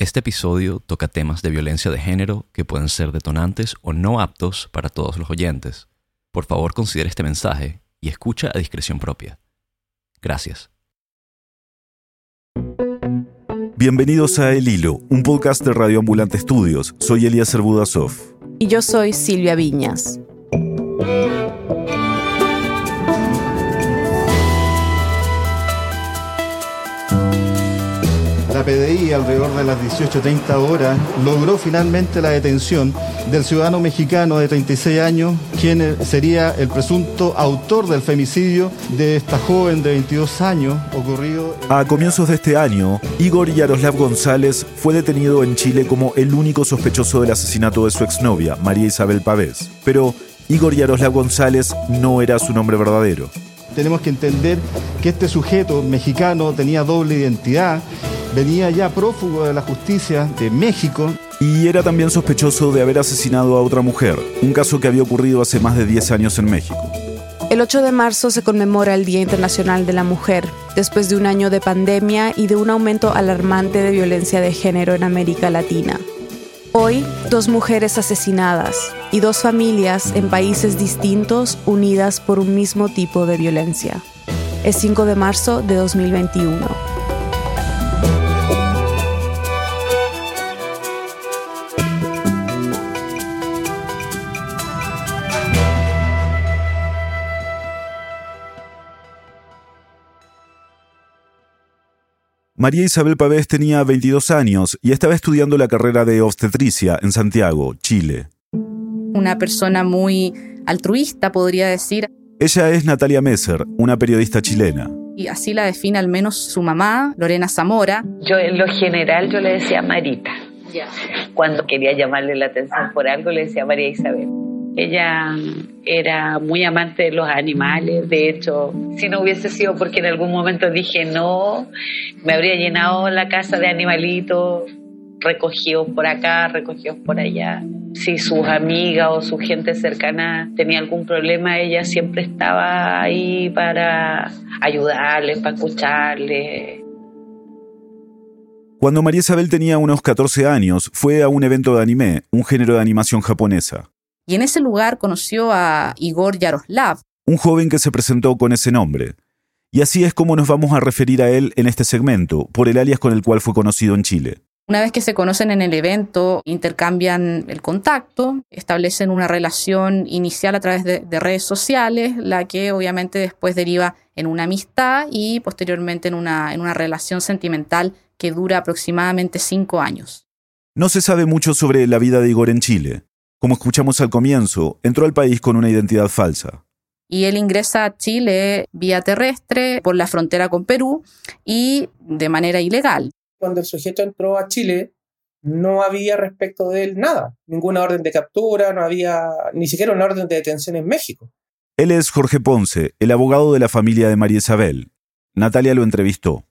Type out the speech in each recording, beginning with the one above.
Este episodio toca temas de violencia de género que pueden ser detonantes o no aptos para todos los oyentes. Por favor, considere este mensaje y escucha a discreción propia. Gracias. Bienvenidos a El Hilo, un podcast de Radio Ambulante Estudios. Soy Elías Budasov. Y yo soy Silvia Viñas. PDI, alrededor de las 18.30 horas, logró finalmente la detención del ciudadano mexicano de 36 años, quien sería el presunto autor del femicidio de esta joven de 22 años ocurrido. A comienzos de este año, Igor Yaroslav González fue detenido en Chile como el único sospechoso del asesinato de su exnovia, María Isabel Pavés. Pero Igor Yaroslav González no era su nombre verdadero. Tenemos que entender que este sujeto mexicano tenía doble identidad venía ya prófugo de la justicia de México. Y era también sospechoso de haber asesinado a otra mujer, un caso que había ocurrido hace más de 10 años en México. El 8 de marzo se conmemora el Día Internacional de la Mujer, después de un año de pandemia y de un aumento alarmante de violencia de género en América Latina. Hoy, dos mujeres asesinadas y dos familias en países distintos unidas por un mismo tipo de violencia. Es 5 de marzo de 2021. María Isabel Pavés tenía 22 años y estaba estudiando la carrera de obstetricia en Santiago, Chile. Una persona muy altruista, podría decir. Ella es Natalia Messer, una periodista chilena. Y así la define al menos su mamá, Lorena Zamora. Yo en lo general yo le decía Marita. Cuando quería llamarle la atención por algo le decía María Isabel. Ella era muy amante de los animales, de hecho, si no hubiese sido porque en algún momento dije no, me habría llenado la casa de animalitos recogidos por acá, recogidos por allá. Si sus amigas o su gente cercana tenía algún problema, ella siempre estaba ahí para ayudarles, para escucharles. Cuando María Isabel tenía unos 14 años, fue a un evento de anime, un género de animación japonesa y en ese lugar conoció a Igor Yaroslav. Un joven que se presentó con ese nombre. Y así es como nos vamos a referir a él en este segmento, por el alias con el cual fue conocido en Chile. Una vez que se conocen en el evento, intercambian el contacto, establecen una relación inicial a través de, redes sociales, la que obviamente después deriva en una amistad y posteriormente en una, en una relación sentimental que dura aproximadamente cinco años. No se sabe mucho sobre la vida de Igor en Chile. Como escuchamos al comienzo, entró al país con una identidad falsa. Y él ingresa a Chile vía terrestre por la frontera con Perú y de manera ilegal. Cuando el sujeto entró a Chile, no había respecto de él nada, ninguna orden de captura, no había ni siquiera una orden de detención en México. Él es Jorge Ponce, el abogado de la familia de María Isabel. Natalia lo entrevistó.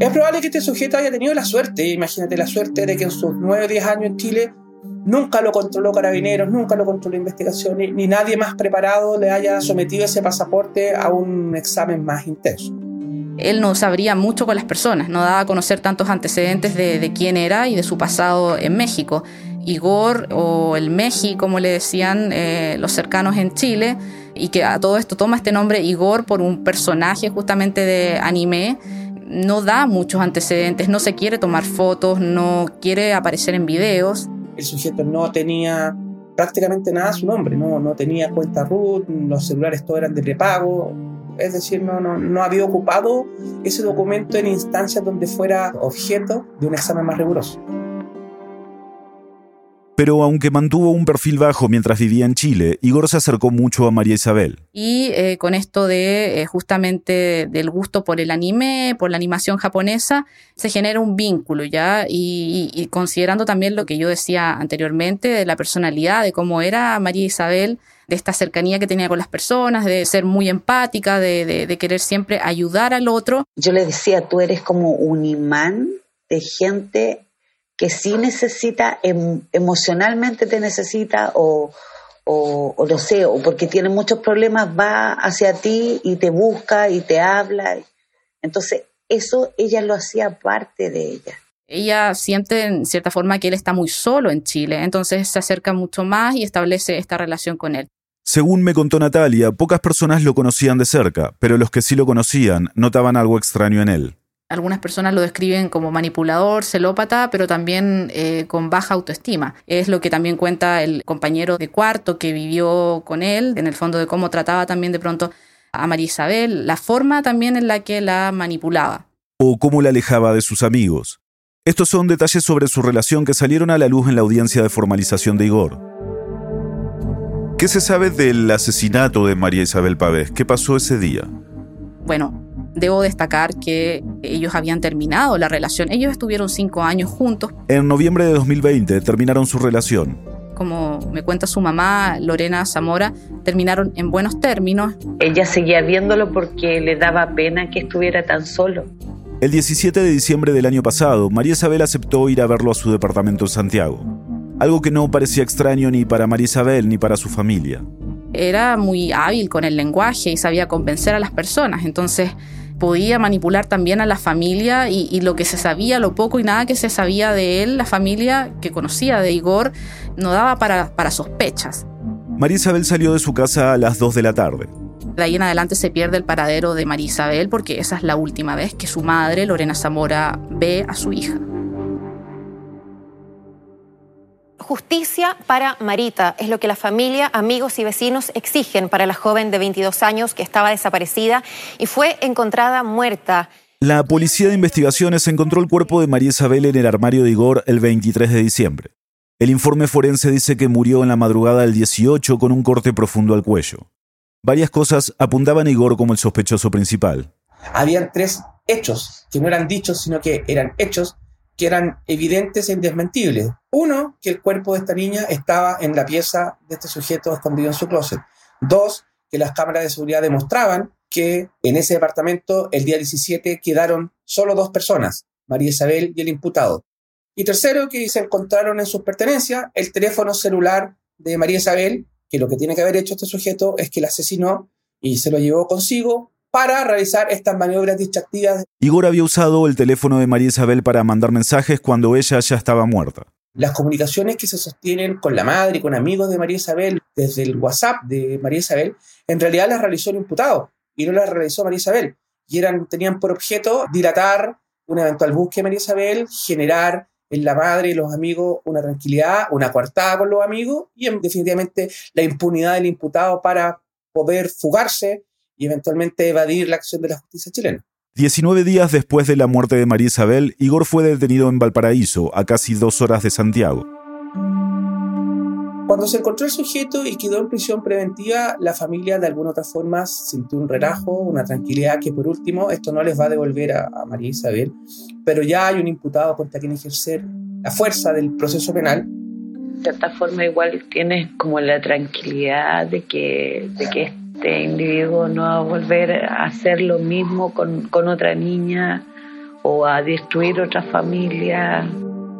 Es probable que este sujeto haya tenido la suerte, imagínate la suerte de que en sus 9 o 10 años en Chile Nunca lo controló Carabineros, nunca lo controló Investigación, ni, nadie más preparado le haya sometido ese pasaporte a un examen más intenso. Él no sabría mucho con las personas, no daba a conocer tantos antecedentes de, quién era y de su pasado en México. Igor o el Meji, como le decían eh, los cercanos en Chile, y que a todo esto toma este nombre Igor por un personaje justamente de anime, no da muchos antecedentes, no se quiere tomar fotos, no quiere aparecer en videos el sujeto no tenía prácticamente nada a su nombre, no, no tenía cuenta root, los celulares todos eran de prepago, es decir, no, no, no había ocupado ese documento en instancias donde fuera objeto de un examen más riguroso. Pero aunque mantuvo un perfil bajo mientras vivía en Chile, Igor se acercó mucho a María Isabel. Y eh, con esto de eh, justamente del gusto por el anime, por la animación japonesa, se genera un vínculo ya. Y, considerando también lo que yo decía anteriormente de la personalidad, de cómo era María Isabel, de esta cercanía que tenía con las personas, de ser muy empática, de, de querer siempre ayudar al otro. Yo le decía, tú eres como un imán de gente que sí necesita, em, emocionalmente te necesita o, o, o, no sé, o porque tiene muchos problemas, va hacia ti y te busca y te habla. Entonces, eso ella lo hacía parte de ella. ella siente en cierta forma que él está muy solo en Chile, entonces se acerca mucho más y establece esta relación con él. Según me contó Natalia, pocas personas lo conocían de cerca, pero los que sí lo conocían notaban algo extraño en él. Algunas personas lo describen como manipulador, celópata, pero también eh, con baja autoestima. Es lo que también cuenta el compañero de cuarto que vivió con él, en el fondo de cómo trataba también de pronto a María Isabel, la forma también en la que la manipulaba. O cómo la alejaba de sus amigos. Estos son detalles sobre su relación que salieron a la luz en la audiencia de formalización de Igor. ¿Qué se sabe del asesinato de María Isabel Pavés? ¿Qué pasó ese día? Bueno, Debo destacar que ellos habían terminado la relación. Ellos estuvieron cinco años juntos. En noviembre de 2020 terminaron su relación. Como me cuenta su mamá, Lorena Zamora, terminaron en buenos términos. Ella seguía viéndolo porque le daba pena que estuviera tan solo. El 17 de diciembre del año pasado, María Isabel aceptó ir a verlo a su departamento en Santiago. Algo que no parecía extraño ni para María Isabel ni para su familia. Era muy hábil con el lenguaje y sabía convencer a las personas. Entonces, podía manipular también a la familia y, lo que se sabía, lo poco y nada que se sabía de él, la familia que conocía de Igor, no daba para, para sospechas. María Isabel salió de su casa a las 2 de la tarde. De ahí en adelante se pierde el paradero de María Isabel porque esa es la última vez que su madre, Lorena Zamora, ve a su hija. Justicia para Marita es lo que la familia, amigos y vecinos exigen para la joven de 22 años que estaba desaparecida y fue encontrada muerta. La policía de investigaciones encontró el cuerpo de María Isabel en el armario de Igor el 23 de diciembre. El informe forense dice que murió en la madrugada del 18 con un corte profundo al cuello. Varias cosas apuntaban a Igor como el sospechoso principal. Habían tres hechos que no eran dichos, sino que eran hechos que eran evidentes e indesmentibles. Uno, que el cuerpo de esta niña estaba en la pieza de este sujeto escondido en su closet. Dos, que las cámaras de seguridad demostraban que en ese departamento el día 17 quedaron solo dos personas, María Isabel y el imputado. Y tercero, que se encontraron en sus pertenencias el teléfono celular de María Isabel, que lo que tiene que haber hecho este sujeto es que la asesinó y se lo llevó consigo para realizar estas maniobras distractivas. Igor había usado el teléfono de María Isabel para mandar mensajes cuando ella ya estaba muerta. Las comunicaciones que se sostienen con la madre y con amigos de María Isabel desde el WhatsApp de María Isabel, en realidad las realizó el imputado y no las realizó María Isabel. Y eran, tenían por objeto dilatar una eventual búsqueda de María Isabel, generar en la madre y los amigos una tranquilidad, una coartada con los amigos y definitivamente la impunidad del imputado para poder fugarse y eventualmente evadir la acción de la justicia chilena. 19 días después de la muerte de María Isabel, Igor fue detenido en Valparaíso, a casi dos horas de Santiago. Cuando se encontró el sujeto y quedó en prisión preventiva, la familia de alguna otra forma sintió un relajo, una tranquilidad que por último esto no les va a devolver a, María Isabel, pero ya hay un imputado contra quien ejercer la fuerza del proceso penal. De cierta forma igual tienes como la tranquilidad de que, de que este individuo no va a volver a hacer lo mismo con, con otra niña o a destruir otra familia.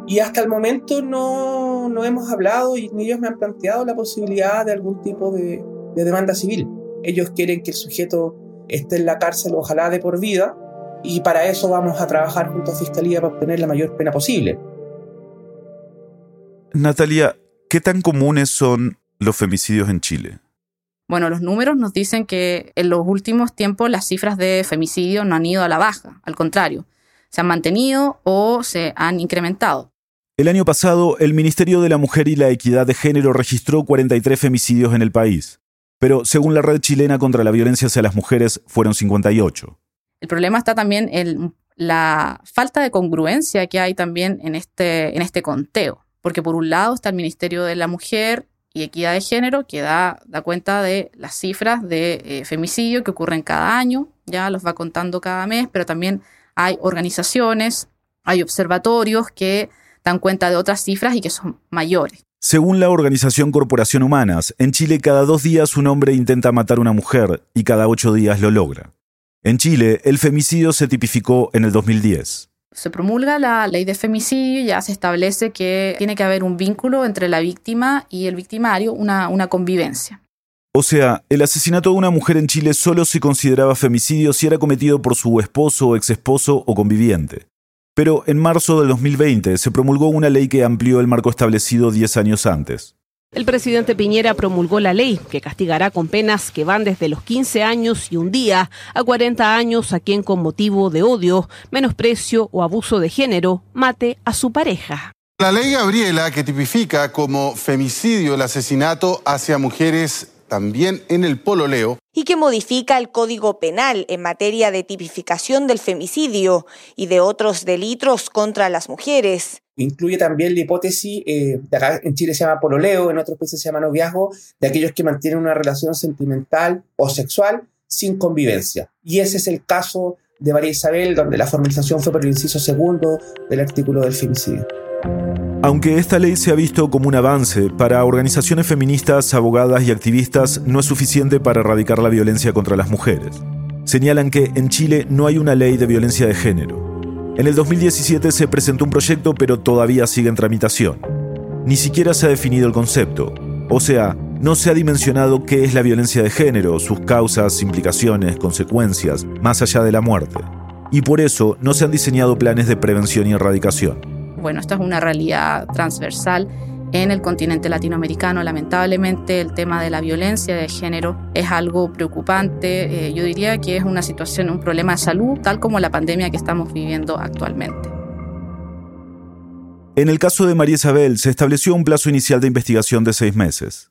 Y hasta el momento no, no hemos hablado y ni ellos me han planteado la posibilidad de algún tipo de, de demanda civil. Ellos quieren que el sujeto esté en la cárcel, ojalá de por vida, y para eso vamos a trabajar junto a Fiscalía para obtener la mayor pena posible. Natalia, ¿qué tan comunes son los femicidios en Chile? Bueno, los números nos dicen que en los últimos tiempos las cifras de femicidio no han ido a la baja, al contrario, se han mantenido o se han incrementado. El año pasado, el Ministerio de la Mujer y la Equidad de Género registró 43 femicidios en el país, pero según la Red Chilena contra la Violencia hacia las Mujeres, fueron 58. El problema está también en la falta de congruencia que hay también en este, en este conteo, porque por un lado está el Ministerio de la Mujer y Equidad de Género, que da, da cuenta de las cifras de eh, femicidio que ocurren cada año, ya los va contando cada mes, pero también hay organizaciones, hay observatorios que dan cuenta de otras cifras y que son mayores. Según la organización Corporación Humanas, en Chile cada dos días un hombre intenta matar a una mujer y cada ocho días lo logra. En Chile, el femicidio se tipificó en el 2010 se promulga la ley de femicidio, ya se establece que tiene que haber un vínculo entre la víctima y el victimario, una, una convivencia. O sea, el asesinato de una mujer en Chile solo se consideraba femicidio si era cometido por su esposo, exesposo o conviviente. Pero en marzo del 2020 se promulgó una ley que amplió el marco establecido 10 años antes. El presidente Piñera promulgó la ley que castigará con penas que van desde los 15 años y un día a 40 años a quien con motivo de odio, menosprecio o abuso de género mate a su pareja. La ley Gabriela, que tipifica como femicidio el asesinato hacia mujeres también en el pololeo. Y que modifica el Código Penal en materia de tipificación del femicidio y de otros delitos contra las mujeres. Incluye también la hipótesis, eh, de acá en Chile se llama pololeo, en otros países se llama noviazgo, de aquellos que mantienen una relación sentimental o sexual sin convivencia. Y ese es el caso de María Isabel, donde la formalización fue por el inciso segundo del artículo del femicidio. Aunque esta ley se ha visto como un avance, para organizaciones feministas, abogadas y activistas no es suficiente para erradicar la violencia contra las mujeres. Señalan que en Chile no hay una ley de violencia de género. En el 2017 se presentó un proyecto pero todavía sigue en tramitación. Ni siquiera se ha definido el concepto, o sea, no se ha dimensionado qué es la violencia de género, sus causas, implicaciones, consecuencias, más allá de la muerte. Y por eso no se han diseñado planes de prevención y erradicación. Bueno, esta es una realidad transversal en el continente latinoamericano. Lamentablemente el tema de la violencia de género es algo preocupante. Eh, yo diría que es una situación, un problema de salud, tal como la pandemia que estamos viviendo actualmente. En el caso de María Isabel se estableció un plazo inicial de investigación de seis meses.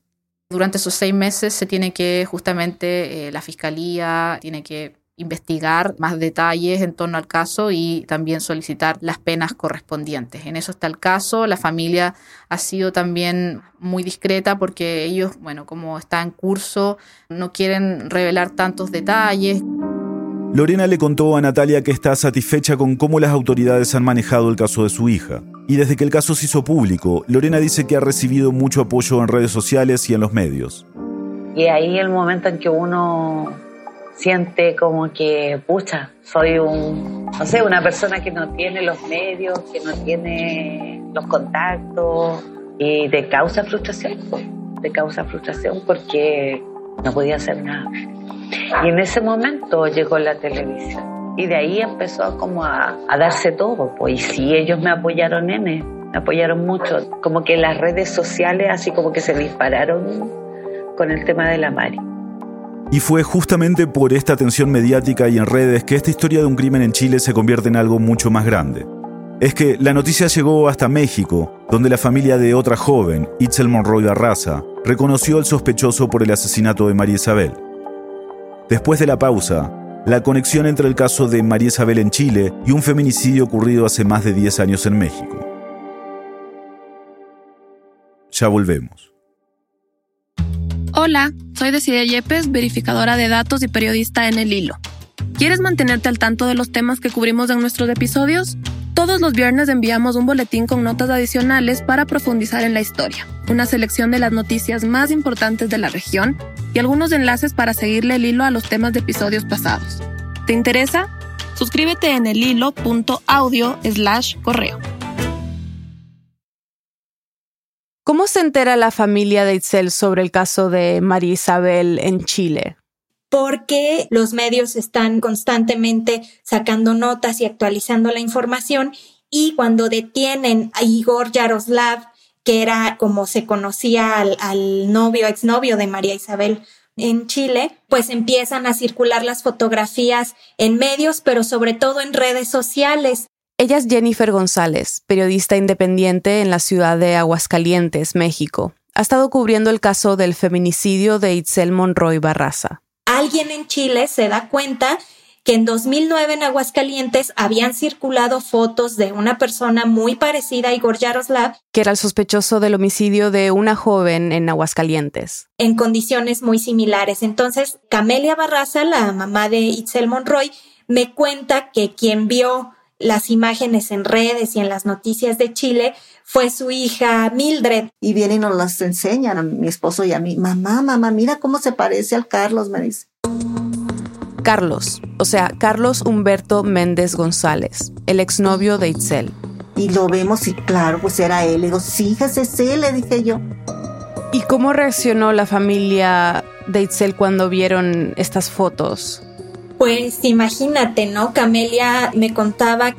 Durante esos seis meses se tiene que justamente eh, la fiscalía tiene que investigar más detalles en torno al caso y también solicitar las penas correspondientes. En eso está el caso. La familia ha sido también muy discreta porque ellos, bueno, como está en curso, no quieren revelar tantos detalles. Lorena le contó a Natalia que está satisfecha con cómo las autoridades han manejado el caso de su hija. Y desde que el caso se hizo público, Lorena dice que ha recibido mucho apoyo en redes sociales y en los medios. Y ahí el momento en que uno siente como que, pucha, soy un, no sé, una persona que no tiene los medios, que no tiene los contactos y te causa frustración, te causa frustración porque no podía hacer nada. Y en ese momento llegó la televisión y de ahí empezó como a, darse todo, pues y sí, ellos me apoyaron, nene, me apoyaron mucho, como que las redes sociales así como que se dispararon con el tema de la Mari. Y fue justamente por esta atención mediática y en redes que esta historia de un crimen en Chile se convierte en algo mucho más grande. Es que la noticia llegó hasta México, donde la familia de otra joven, Itzel Monroy Barraza, reconoció al sospechoso por el asesinato de María Isabel. Después de la pausa, la conexión entre el caso de María Isabel en Chile y un feminicidio ocurrido hace más de 10 años en México. Ya volvemos. Hola, soy Decide Yepes, verificadora de datos y periodista en El Hilo. ¿Quieres mantenerte al tanto de los temas que cubrimos en nuestros episodios? Todos los viernes enviamos un boletín con notas adicionales para profundizar en la historia, una selección de las noticias más importantes de la región y algunos enlaces para seguirle el hilo a los temas de episodios pasados. ¿Te interesa? Suscríbete en el hilo.audio slash correo. ¿Cómo se entera la familia de Itzel sobre el caso de María Isabel en Chile? Porque los medios están constantemente sacando notas y actualizando la información y cuando detienen a Igor Yaroslav, que era como se conocía al, al novio, exnovio de María Isabel en Chile, pues empiezan a circular las fotografías en medios, pero sobre todo en redes sociales. Ella es Jennifer González, periodista independiente en la ciudad de Aguascalientes, México. Ha estado cubriendo el caso del feminicidio de Itzel Monroy Barraza. Alguien en Chile se da cuenta que en 2009 en Aguascalientes habían circulado fotos de una persona muy parecida a Igor Yaroslav, que era el sospechoso del homicidio de una joven en Aguascalientes. En condiciones muy similares. Entonces, Camelia Barraza, la mamá de Itzel Monroy, me cuenta que quien vio las imágenes en redes y en las noticias de Chile fue su hija Mildred. Y vienen y nos las enseñan a mi esposo y a mí. Mamá, mamá, mira cómo se parece al Carlos, me dice. Carlos, o sea, Carlos Humberto Méndez González, el exnovio de Itzel. Y lo vemos y claro, pues era él. Le digo, sí, ese le dije yo. ¿Y cómo reaccionó la familia de Itzel cuando vieron estas fotos? Pues imagínate, ¿no? Camelia me contaba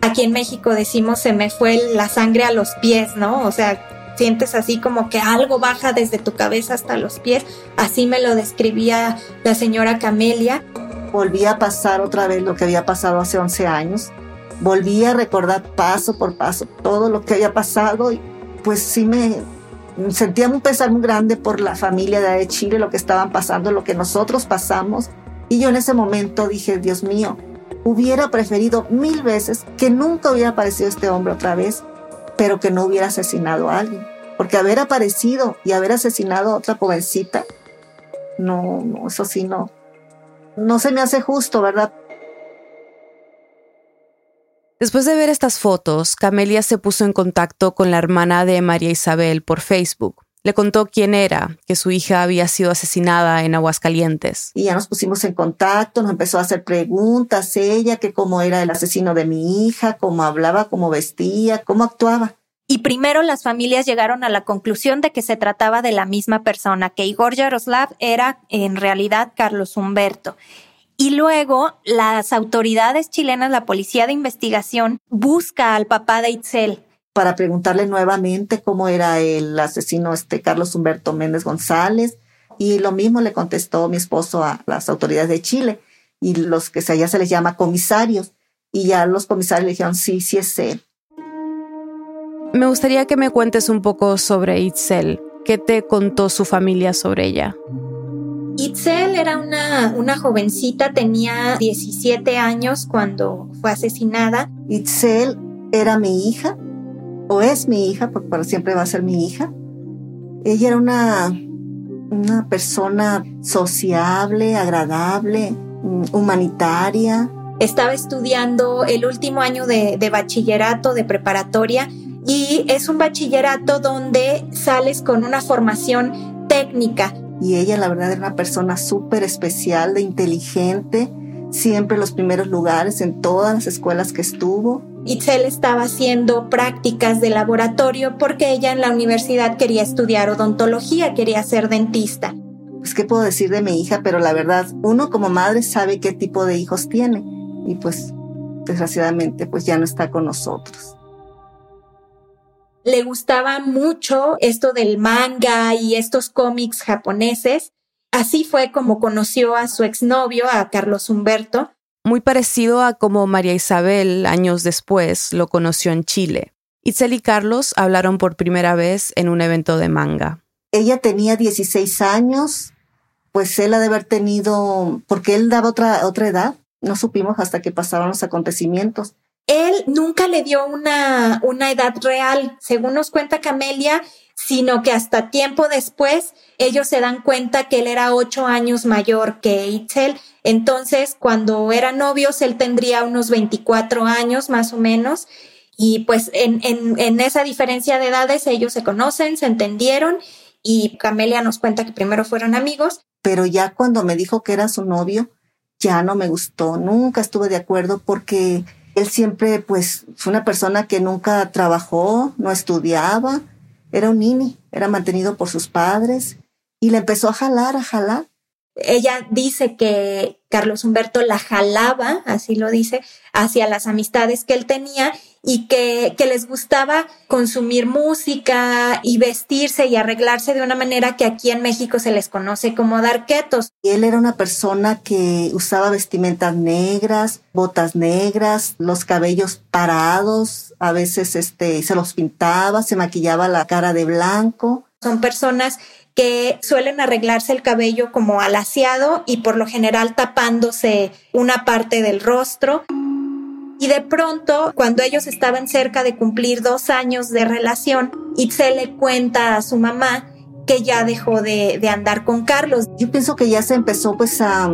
Aquí en México decimos se me fue la sangre a los pies, ¿no? O sea, sientes así como que algo baja desde tu cabeza hasta los pies. Así me lo describía la señora Camelia. Volví a pasar otra vez lo que había pasado hace 11 años. Volví a recordar paso por paso todo lo que había pasado y pues sí me sentía un pesar muy grande por la familia de Chile, lo que estaban pasando, lo que nosotros pasamos. Y yo en ese momento dije, Dios mío, hubiera preferido mil veces que nunca hubiera aparecido este hombre otra vez, pero que no hubiera asesinado a alguien. Porque haber aparecido y haber asesinado a otra jovencita, no, no, eso sí no, no se me hace justo, ¿verdad? Después de ver estas fotos, Camelia se puso en contacto con la hermana de María Isabel por Facebook. Le contó quién era, que su hija había sido asesinada en Aguascalientes. Y ya nos pusimos en contacto, nos empezó a hacer preguntas ella, que cómo era el asesino de mi hija, cómo hablaba, cómo vestía, cómo actuaba. Y primero las familias llegaron a la conclusión de que se trataba de la misma persona, que Igor Yaroslav era en realidad Carlos Humberto. Y luego las autoridades chilenas, la policía de investigación, busca al papá de Itzel, para preguntarle nuevamente cómo era el asesino este Carlos Humberto Méndez González. Y lo mismo le contestó mi esposo a las autoridades de Chile y los que allá se les llama comisarios. Y ya los comisarios le dijeron, sí, sí es él. Me gustaría que me cuentes un poco sobre Itzel. ¿Qué te contó su familia sobre ella? Itzel era una, una jovencita, tenía 17 años cuando fue asesinada. Itzel era mi hija, o es mi hija, porque para siempre va a ser mi hija. Ella era una, una persona sociable, agradable, mm, humanitaria. Estaba estudiando el último año de, de bachillerato, de preparatoria, y es un bachillerato donde sales con una formación técnica. Y ella, la verdad, era una persona súper especial, de inteligente, siempre en los primeros lugares en todas las escuelas que estuvo. Itzel estaba haciendo prácticas de laboratorio porque ella en la universidad quería estudiar odontología, quería ser dentista. Pues qué puedo decir de mi hija, pero la verdad, uno como madre sabe qué tipo de hijos tiene y pues desgraciadamente pues ya no está con nosotros. Le gustaba mucho esto del manga y estos cómics japoneses. Así fue como conoció a su exnovio, a Carlos Humberto, muy parecido a como María Isabel años después lo conoció en Chile. Itzel y Carlos hablaron por primera vez en un evento de manga. Ella tenía 16 años, pues él ha de haber tenido, porque él daba otra, otra edad, no supimos hasta que pasaron los acontecimientos. Él nunca le dio una, una edad real, según nos cuenta Camelia, sino que hasta tiempo después ellos se dan cuenta que él era ocho años mayor que Itzel entonces, cuando eran novios, él tendría unos 24 años más o menos. Y pues en, en, esa diferencia de edades ellos se conocen, se entendieron y Camelia nos cuenta que primero fueron amigos. Pero ya cuando me dijo que era su novio, ya no me gustó, nunca estuve de acuerdo porque él siempre pues fue una persona que nunca trabajó, no estudiaba, era un nini, era mantenido por sus padres y le empezó a jalar, a jalar ella dice que Carlos Humberto la jalaba, así lo dice, hacia las amistades que él tenía y que, que, les gustaba consumir música y vestirse y arreglarse de una manera que aquí en México se les conoce como darquetos. Y él era una persona que usaba vestimentas negras, botas negras, los cabellos parados, a veces este, se los pintaba, se maquillaba la cara de blanco. Son personas que suelen arreglarse el cabello como alaciado y por lo general tapándose una parte del rostro. Y de pronto, cuando ellos estaban cerca de cumplir dos años de relación, Itzel le cuenta a su mamá que ya dejó de, de, andar con Carlos. Yo pienso que ya se empezó pues a,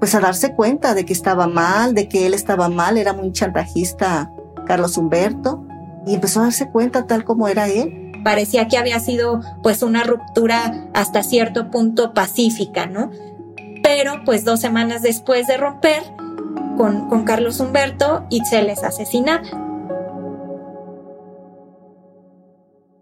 pues a darse cuenta de que estaba mal, de que él estaba mal, era muy chantajista Carlos Humberto, y empezó a darse cuenta tal como era él parecía que había sido pues una ruptura hasta cierto punto pacífica, ¿no? Pero pues dos semanas después de romper con, con Carlos Humberto, Itzel es asesinada.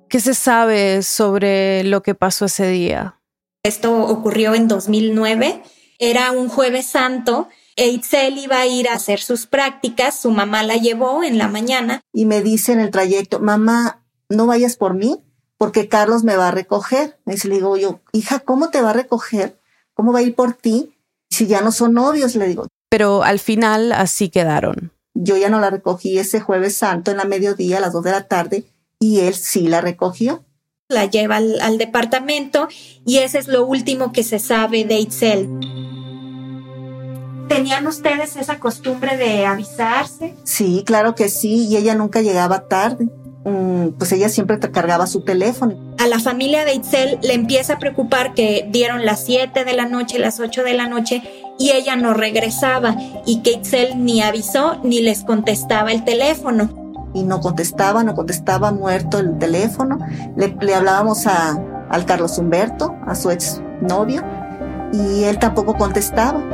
¿Qué se sabe sobre lo que pasó ese día? Esto ocurrió en 2009. Era un jueves santo Eitzel iba a ir a hacer sus prácticas, su mamá la llevó en la mañana. Y me dice en el trayecto, mamá, no vayas por mí, porque Carlos me va a recoger. Y le digo yo, hija, ¿cómo te va a recoger? ¿Cómo va a ir por ti? Si ya no son novios, le digo. Pero al final así quedaron. Yo ya no la recogí ese jueves santo en la mediodía a las dos de la tarde y él sí la recogió. La lleva al, departamento y ese es lo último que se sabe de Itzel. ¿Tenían ustedes esa costumbre de avisarse? Sí, claro que sí, y ella nunca llegaba tarde. Mm, pues ella siempre te cargaba su teléfono. A la familia de Itzel le empieza a preocupar que dieron las 7 de la noche, las 8 de la noche y ella no regresaba y que Itzel ni avisó ni les contestaba el teléfono. Y no contestaba, no contestaba muerto el teléfono. Le, hablábamos a, al Carlos Humberto, a su ex novio, y él tampoco contestaba.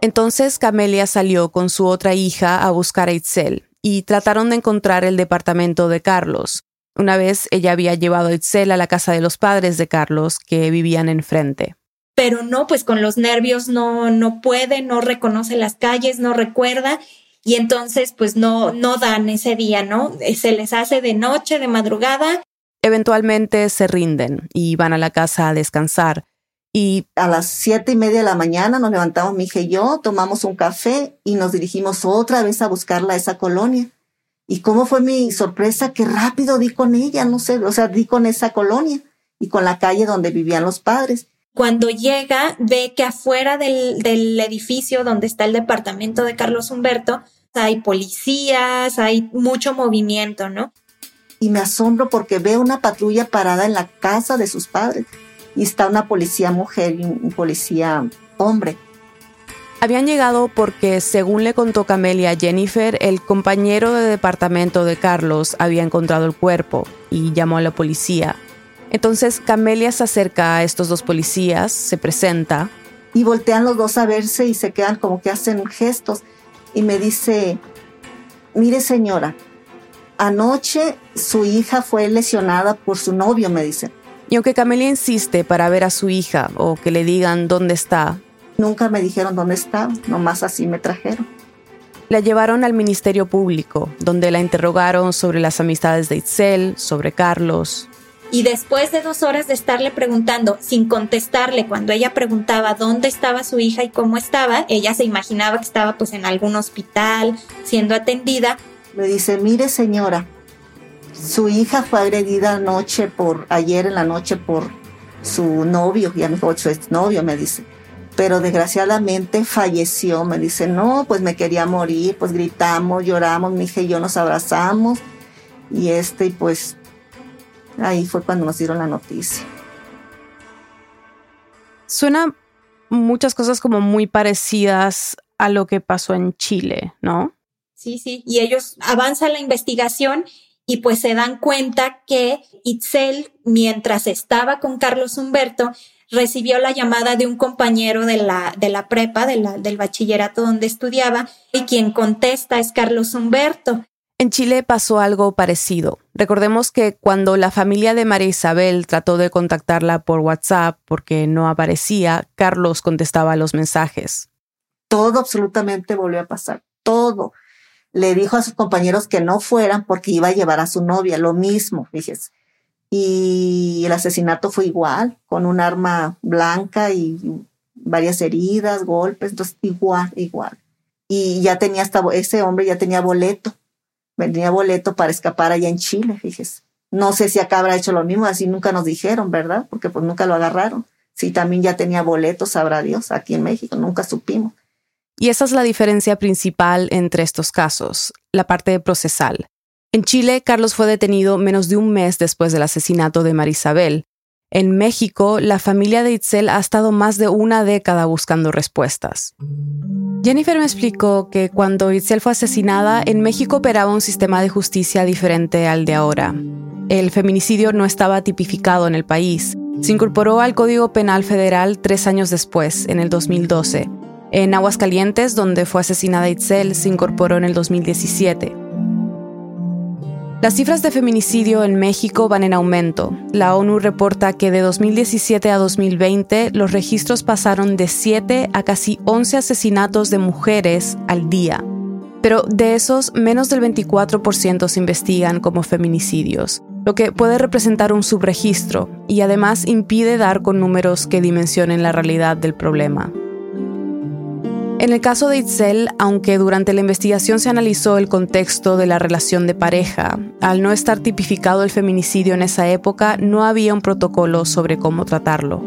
Entonces Camelia salió con su otra hija a buscar a Itzel y trataron de encontrar el departamento de Carlos. Una vez ella había llevado a Itzel a la casa de los padres de Carlos que vivían enfrente. Pero no, pues con los nervios no, no puede, no reconoce las calles, no recuerda y entonces pues no, no dan ese día, ¿no? Se les hace de noche, de madrugada. Eventualmente se rinden y van a la casa a descansar. Y a las siete y media de la mañana nos levantamos mi hija y yo, tomamos un café y nos dirigimos otra vez a buscarla a esa colonia. Y cómo fue mi sorpresa que rápido di con ella, no sé, o sea, di con esa colonia y con la calle donde vivían los padres. Cuando llega, ve que afuera del, del edificio donde está el departamento de Carlos Humberto, hay policías, hay mucho movimiento, ¿no? Y me asombro porque veo una patrulla parada en la casa de sus padres y está una policía mujer y un policía hombre. Habían llegado porque, según le contó Camelia a Jennifer, el compañero de departamento de Carlos había encontrado el cuerpo y llamó a la policía. Entonces Camelia se acerca a estos dos policías, se presenta. Y voltean los dos a verse y se quedan como que hacen gestos. Y me dice, mire señora, anoche su hija fue lesionada por su novio, me dice. Y aunque Camelia insiste para ver a su hija o que le digan dónde está, nunca me dijeron dónde estaba, nomás así me trajeron. La llevaron al Ministerio Público, donde la interrogaron sobre las amistades de Itzel, sobre Carlos. Y después de dos horas de estarle preguntando, sin contestarle, cuando ella preguntaba dónde estaba su hija y cómo estaba, ella se imaginaba que estaba pues en algún hospital siendo atendida. Me dice, mire señora, su hija fue agredida anoche por, ayer en la noche por su novio, ya me dijo su exnovio, me dice. Pero desgraciadamente falleció, me dice, no, pues me quería morir, pues gritamos, lloramos, mi hija y yo nos abrazamos. Y este, pues ahí fue cuando nos dieron la noticia. Suena muchas cosas como muy parecidas a lo que pasó en Chile, ¿no? Sí, sí, y ellos avanzan la investigación y pues se dan cuenta que Itzel, mientras estaba con Carlos Humberto, recibió la llamada de un compañero de la, de la prepa, del bachillerato donde estudiaba, y quien contesta es Carlos Humberto. En Chile pasó algo parecido. Recordemos que cuando la familia de María Isabel trató de contactarla por WhatsApp porque no aparecía, Carlos contestaba los mensajes. Todo absolutamente volvió a pasar, todo le dijo a sus compañeros que no fueran porque iba a llevar a su novia, lo mismo, fíjese. Y el asesinato fue igual, con un arma blanca y varias heridas, golpes, entonces igual, igual. Y ya tenía hasta, ese hombre ya tenía boleto, tenía boleto para escapar allá en Chile, fíjese. No sé si acá habrá hecho lo mismo, así nunca nos dijeron, ¿verdad? Porque pues nunca lo agarraron. Si también ya tenía boleto, sabrá Dios, aquí en México, nunca supimos. Y esa es la diferencia principal entre estos casos, la parte procesal. En Chile, Carlos fue detenido menos de un mes después del asesinato de Marisabel. En México, la familia de Itzel ha estado más de una década buscando respuestas. Jennifer me explicó que cuando Itzel fue asesinada, en México operaba un sistema de justicia diferente al de ahora. El feminicidio no estaba tipificado en el país. Se incorporó al Código Penal Federal tres años después, en el 2012 en Aguascalientes, donde fue asesinada Itzel, se incorporó en el 2017. Las cifras de feminicidio en México van en aumento. La ONU reporta que de 2017 a 2020 los registros pasaron de 7 a casi 11 asesinatos de mujeres al día. Pero de esos, menos del 24% se investigan como feminicidios, lo que puede representar un subregistro y además impide dar con números que dimensionen la realidad del problema. En el caso de Itzel, aunque durante la investigación se analizó el contexto de la relación de pareja, al no estar tipificado el feminicidio en esa época, no había un protocolo sobre cómo tratarlo.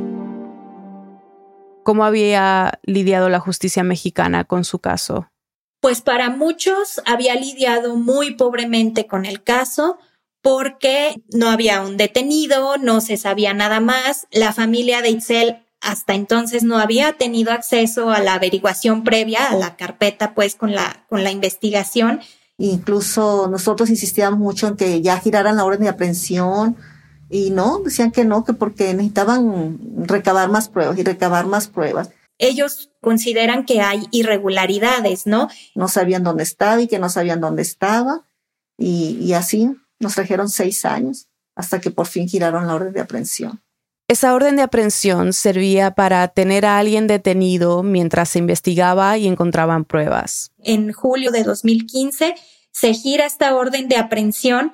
¿Cómo había lidiado la justicia mexicana con su caso? Pues para muchos había lidiado muy pobremente con el caso porque no había un detenido, no se sabía nada más. La familia de Itzel hasta entonces no había tenido acceso a la averiguación previa, a la carpeta pues con la, con la investigación. Incluso nosotros insistíamos mucho en que ya giraran la orden de aprehensión y no, decían que no, que porque necesitaban recabar más pruebas y recabar más pruebas. Ellos consideran que hay irregularidades, ¿no? No sabían dónde estaba y que no sabían dónde estaba y, y así nos trajeron seis años hasta que por fin giraron la orden de aprehensión. Esa orden de aprehensión servía para tener a alguien detenido mientras se investigaba y encontraban pruebas. En julio de 2015 se gira esta orden de aprehensión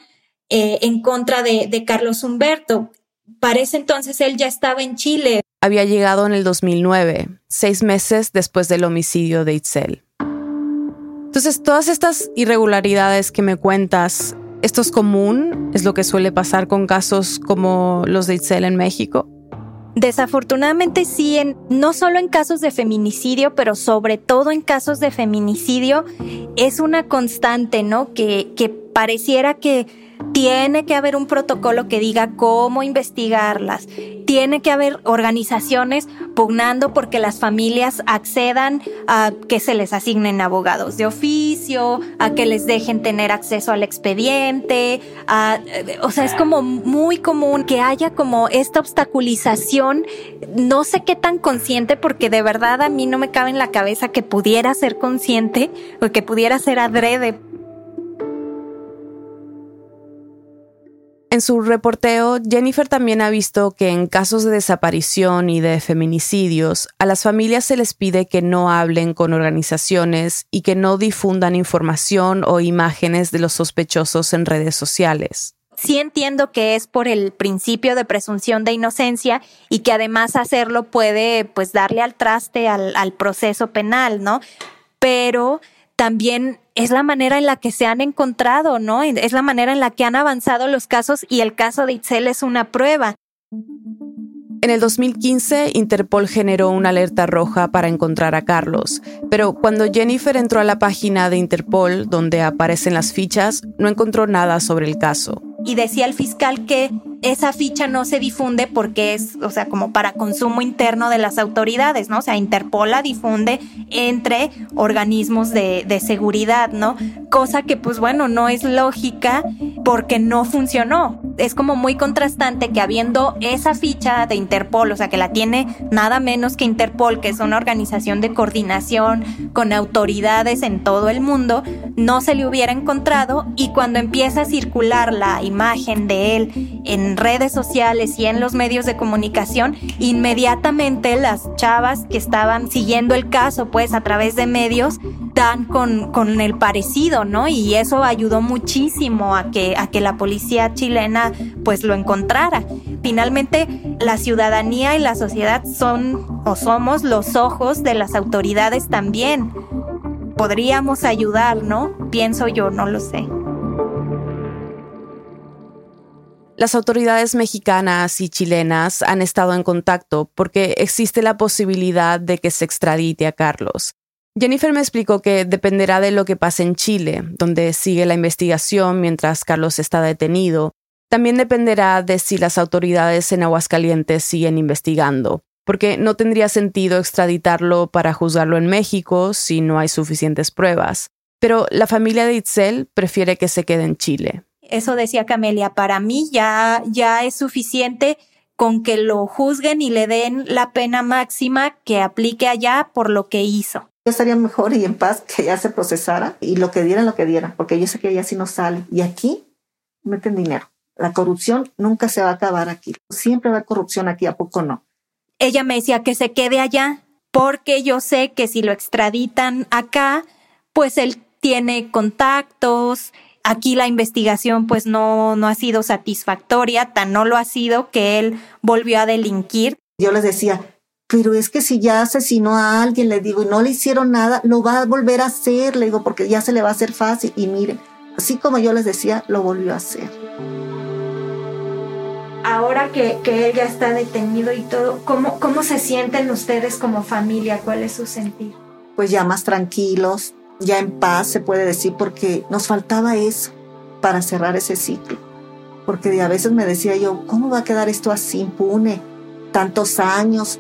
eh, en contra de, de Carlos Humberto. Para ese entonces él ya estaba en Chile. Había llegado en el 2009, seis meses después del homicidio de Itzel. Entonces, todas estas irregularidades que me cuentas, ¿Esto es común? ¿Es lo que suele pasar con casos como los de Itzel en México? Desafortunadamente sí, en, no solo en casos de feminicidio, pero sobre todo en casos de feminicidio, es una constante, ¿no? Que, que pareciera que tiene que haber un protocolo que diga cómo investigarlas. Tiene que haber organizaciones pugnando porque las familias accedan a que se les asignen abogados de oficio, a que les dejen tener acceso al expediente. o sea, es como muy común que haya como esta obstaculización. No sé qué tan consciente porque de verdad a mí no me cabe en la cabeza que pudiera ser consciente o que pudiera ser adrede En su reporteo, Jennifer también ha visto que en casos de desaparición y de feminicidios, a las familias se les pide que no hablen con organizaciones y que no difundan información o imágenes de los sospechosos en redes sociales. Sí entiendo que es por el principio de presunción de inocencia y que además hacerlo puede pues darle al traste al, al proceso penal, ¿no? Pero también es la manera en la que se han encontrado, ¿no? Es la manera en la que han avanzado los casos y el caso de Itzel es una prueba. En el 2015, Interpol generó una alerta roja para encontrar a Carlos, pero cuando Jennifer entró a la página de Interpol, donde aparecen las fichas, no encontró nada sobre el caso. Y decía el fiscal que esa ficha no se difunde porque es, o sea, como para consumo interno de las autoridades, ¿no? O sea, Interpol la difunde entre organismos de, de seguridad, ¿no? Cosa que, pues bueno, no es lógica porque no funcionó. Es como muy contrastante que habiendo esa ficha de Interpol, o sea, que la tiene nada menos que Interpol, que es una organización de coordinación con autoridades en todo el mundo, no se le hubiera encontrado y cuando empieza a circular la imagen de él en redes sociales y en los medios de comunicación, inmediatamente las chavas que estaban siguiendo el caso, pues a través de medios, dan con, con el parecido, ¿no? Y eso ayudó muchísimo a que, a que la policía chilena pues lo encontrara. Finalmente, la ciudadanía y la sociedad son o somos los ojos de las autoridades también. Podríamos ayudar, ¿no? Pienso yo, no lo sé. Las autoridades mexicanas y chilenas han estado en contacto porque existe la posibilidad de que se extradite a Carlos. Jennifer me explicó que dependerá de lo que pase en Chile, donde sigue la investigación mientras Carlos está detenido. También dependerá de si las autoridades en Aguascalientes siguen investigando, porque no tendría sentido extraditarlo para juzgarlo en México si no hay suficientes pruebas. Pero la familia de Itzel prefiere que se quede en Chile eso decía Camelia, para mí ya, ya es suficiente con que lo juzguen y le den la pena máxima que aplique allá por lo que hizo. Yo estaría mejor y en paz que ya se procesara y lo que dieran, lo que dieran, porque yo sé que allá sí no sale. Y aquí meten dinero. La corrupción nunca se va a acabar aquí. Siempre va a haber corrupción aquí, ¿a poco no? Ella me decía que se quede allá porque yo sé que si lo extraditan acá, pues él tiene contactos. Aquí la investigación pues no, no ha sido satisfactoria, tan no lo ha sido que él volvió a delinquir. Yo les decía, pero es que si ya asesinó a alguien, le digo, y no le hicieron nada, lo va a volver a hacer, le digo, porque ya se le va a hacer fácil. Y miren, así como yo les decía, lo volvió a hacer. Ahora que, que él ya está detenido y todo, ¿cómo, ¿cómo se sienten ustedes como familia? ¿Cuál es su sentir? Pues ya más tranquilos, ya en paz se puede decir, porque nos faltaba eso para cerrar ese ciclo. Porque a veces me decía yo, ¿cómo va a quedar esto así impune? Tantos años.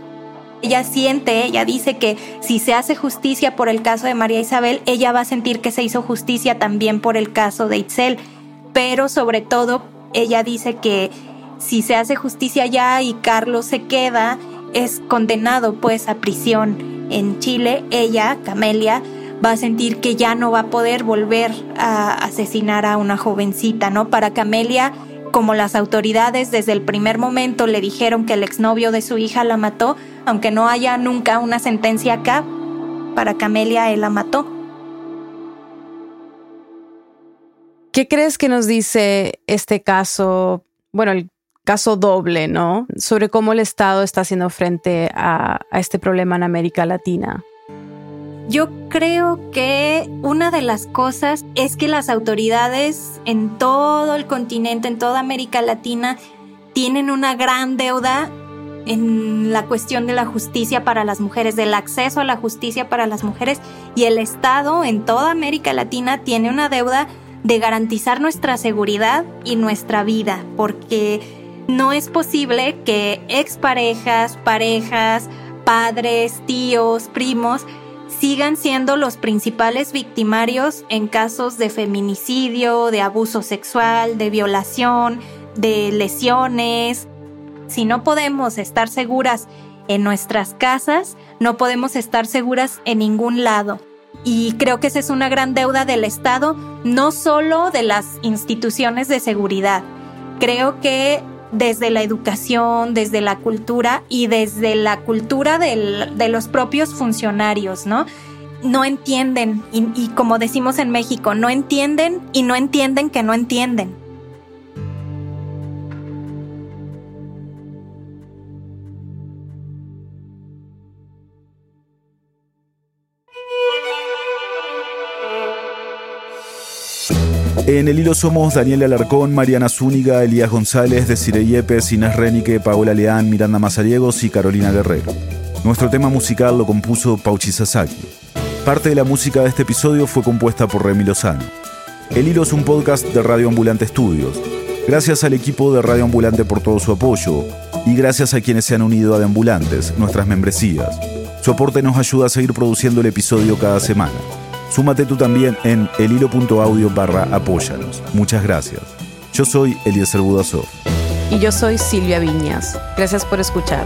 Ella siente, ella dice que si se hace justicia por el caso de María Isabel, ella va a sentir que se hizo justicia también por el caso de Itzel. Pero sobre todo, ella dice que si se hace justicia ya y Carlos se queda, es condenado pues a prisión en Chile. Ella, Camelia, va a sentir que ya no va a poder volver a asesinar a una jovencita, ¿no? Para Camelia, como las autoridades desde el primer momento le dijeron que el exnovio de su hija la mató, aunque no haya nunca una sentencia acá, para Camelia él la mató. ¿Qué crees que nos dice este caso, bueno, el caso doble, ¿no? Sobre cómo el Estado está haciendo frente a, a este problema en América Latina. Yo creo que una de las cosas es que las autoridades en todo el continente, en toda América Latina, tienen una gran deuda en la cuestión de la justicia para las mujeres, del acceso a la justicia para las mujeres y el Estado en toda América Latina tiene una deuda de garantizar nuestra seguridad y nuestra vida, porque no es posible que exparejas, parejas, padres, tíos, primos sigan siendo los principales victimarios en casos de feminicidio, de abuso sexual, de violación, de lesiones. Si no podemos estar seguras en nuestras casas, no podemos estar seguras en ningún lado. Y creo que esa es una gran deuda del Estado, no solo de las instituciones de seguridad. Creo que desde la educación, desde la cultura y desde la cultura de los propios funcionarios, ¿no? No entienden, y, y como decimos en México, no entienden y no entienden que no entienden. En el hilo somos Daniel Alarcón, Mariana Zúñiga, Elías González, Desiree Yepes, Inés Renique, Paola Leán, Miranda Mazariegos y Carolina Guerrero. Nuestro tema musical lo compuso Pauchi Sasaki. Parte de la música de este episodio fue compuesta por Remy Lozano. El hilo es un podcast de Radio Ambulante Estudios. Gracias al equipo de Radio Ambulante por todo su apoyo y gracias a quienes se han unido a De Ambulantes, nuestras membresías. Su aporte nos ayuda a seguir produciendo el episodio cada semana. Súmate tú también en elhilo.audio barra apóyanos. Muchas gracias. Yo soy Eliezer Budasov. Y yo soy Silvia Viñas. Gracias por escuchar.